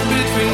between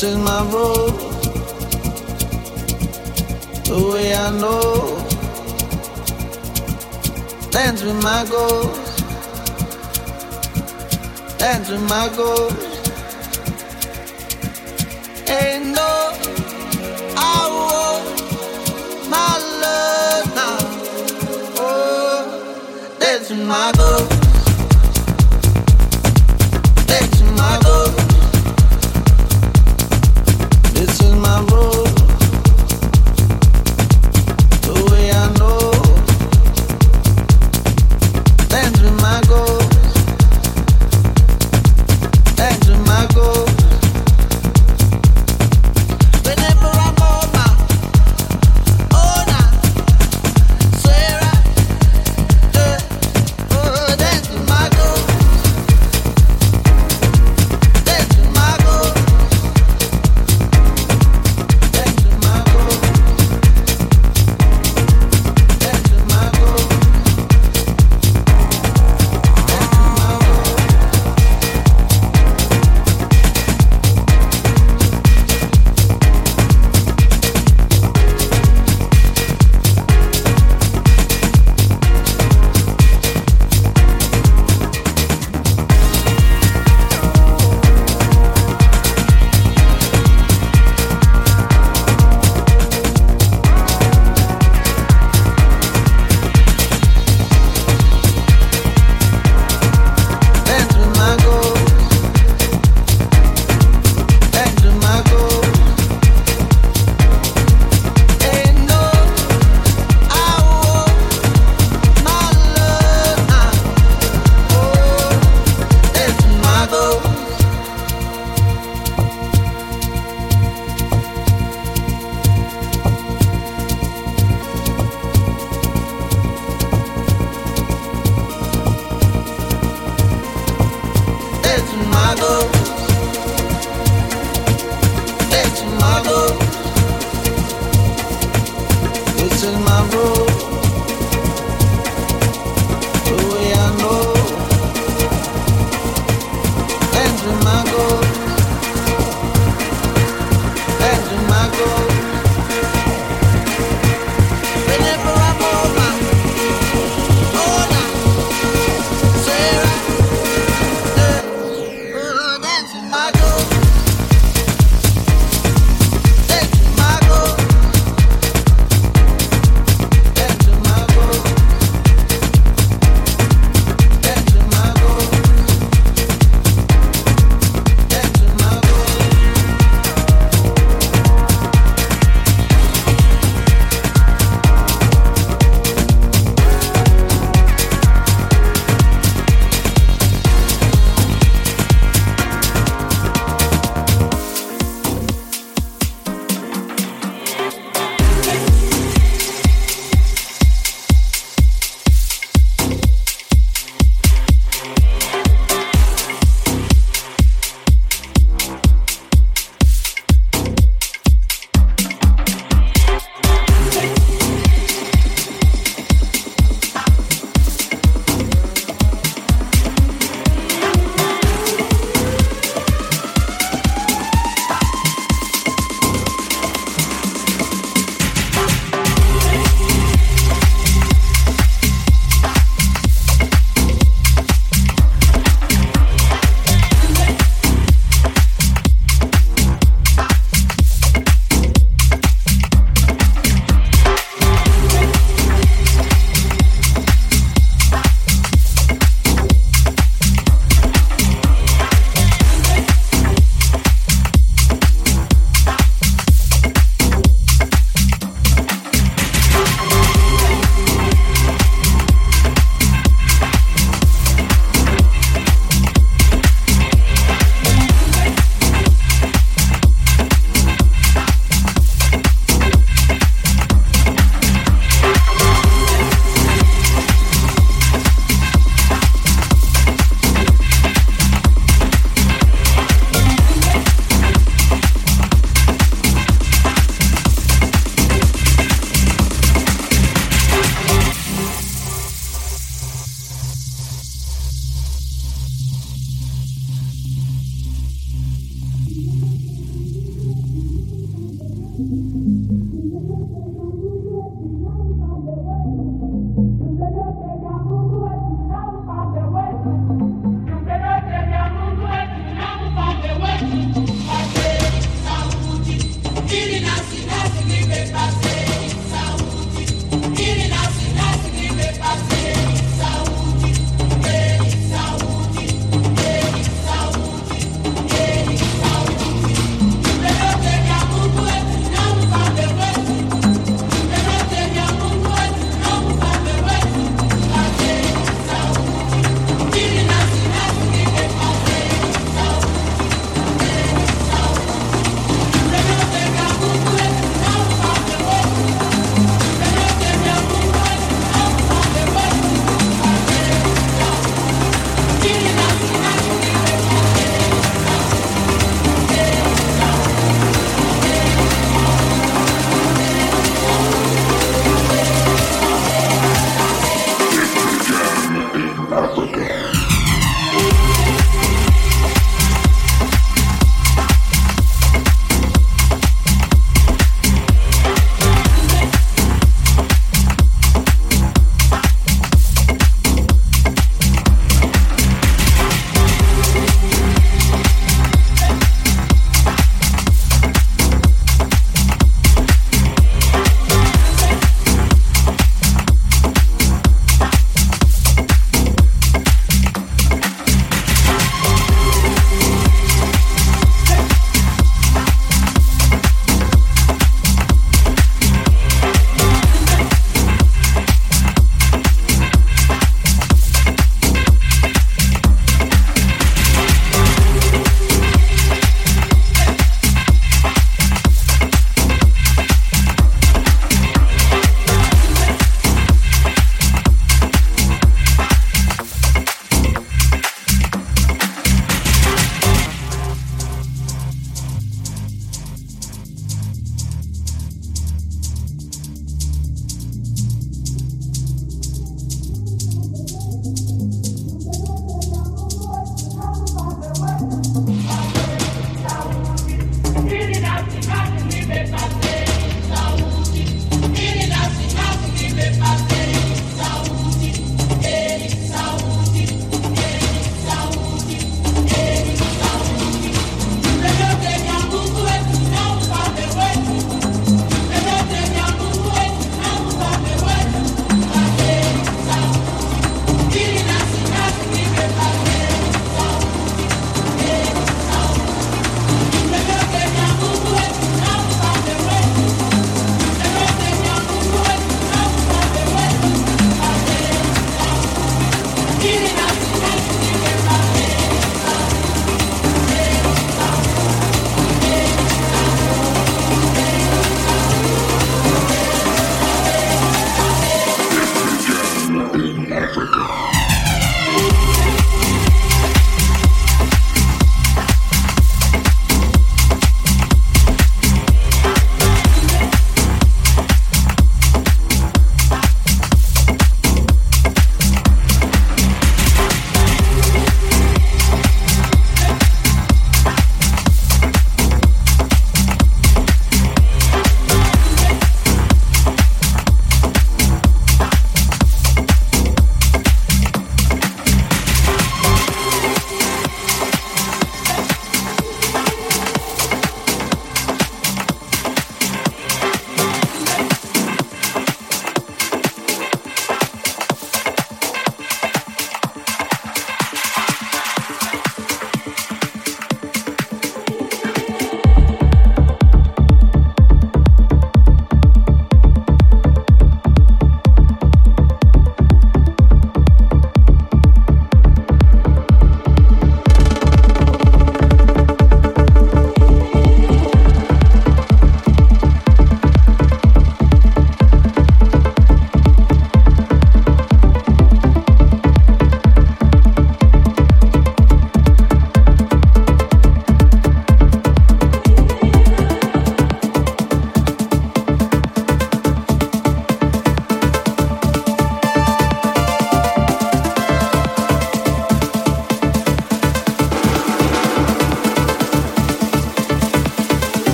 Dance is my road. The way I know dance with my ghost, dance with my ghost. Ain't no I my love now. Oh, dance with my ghost.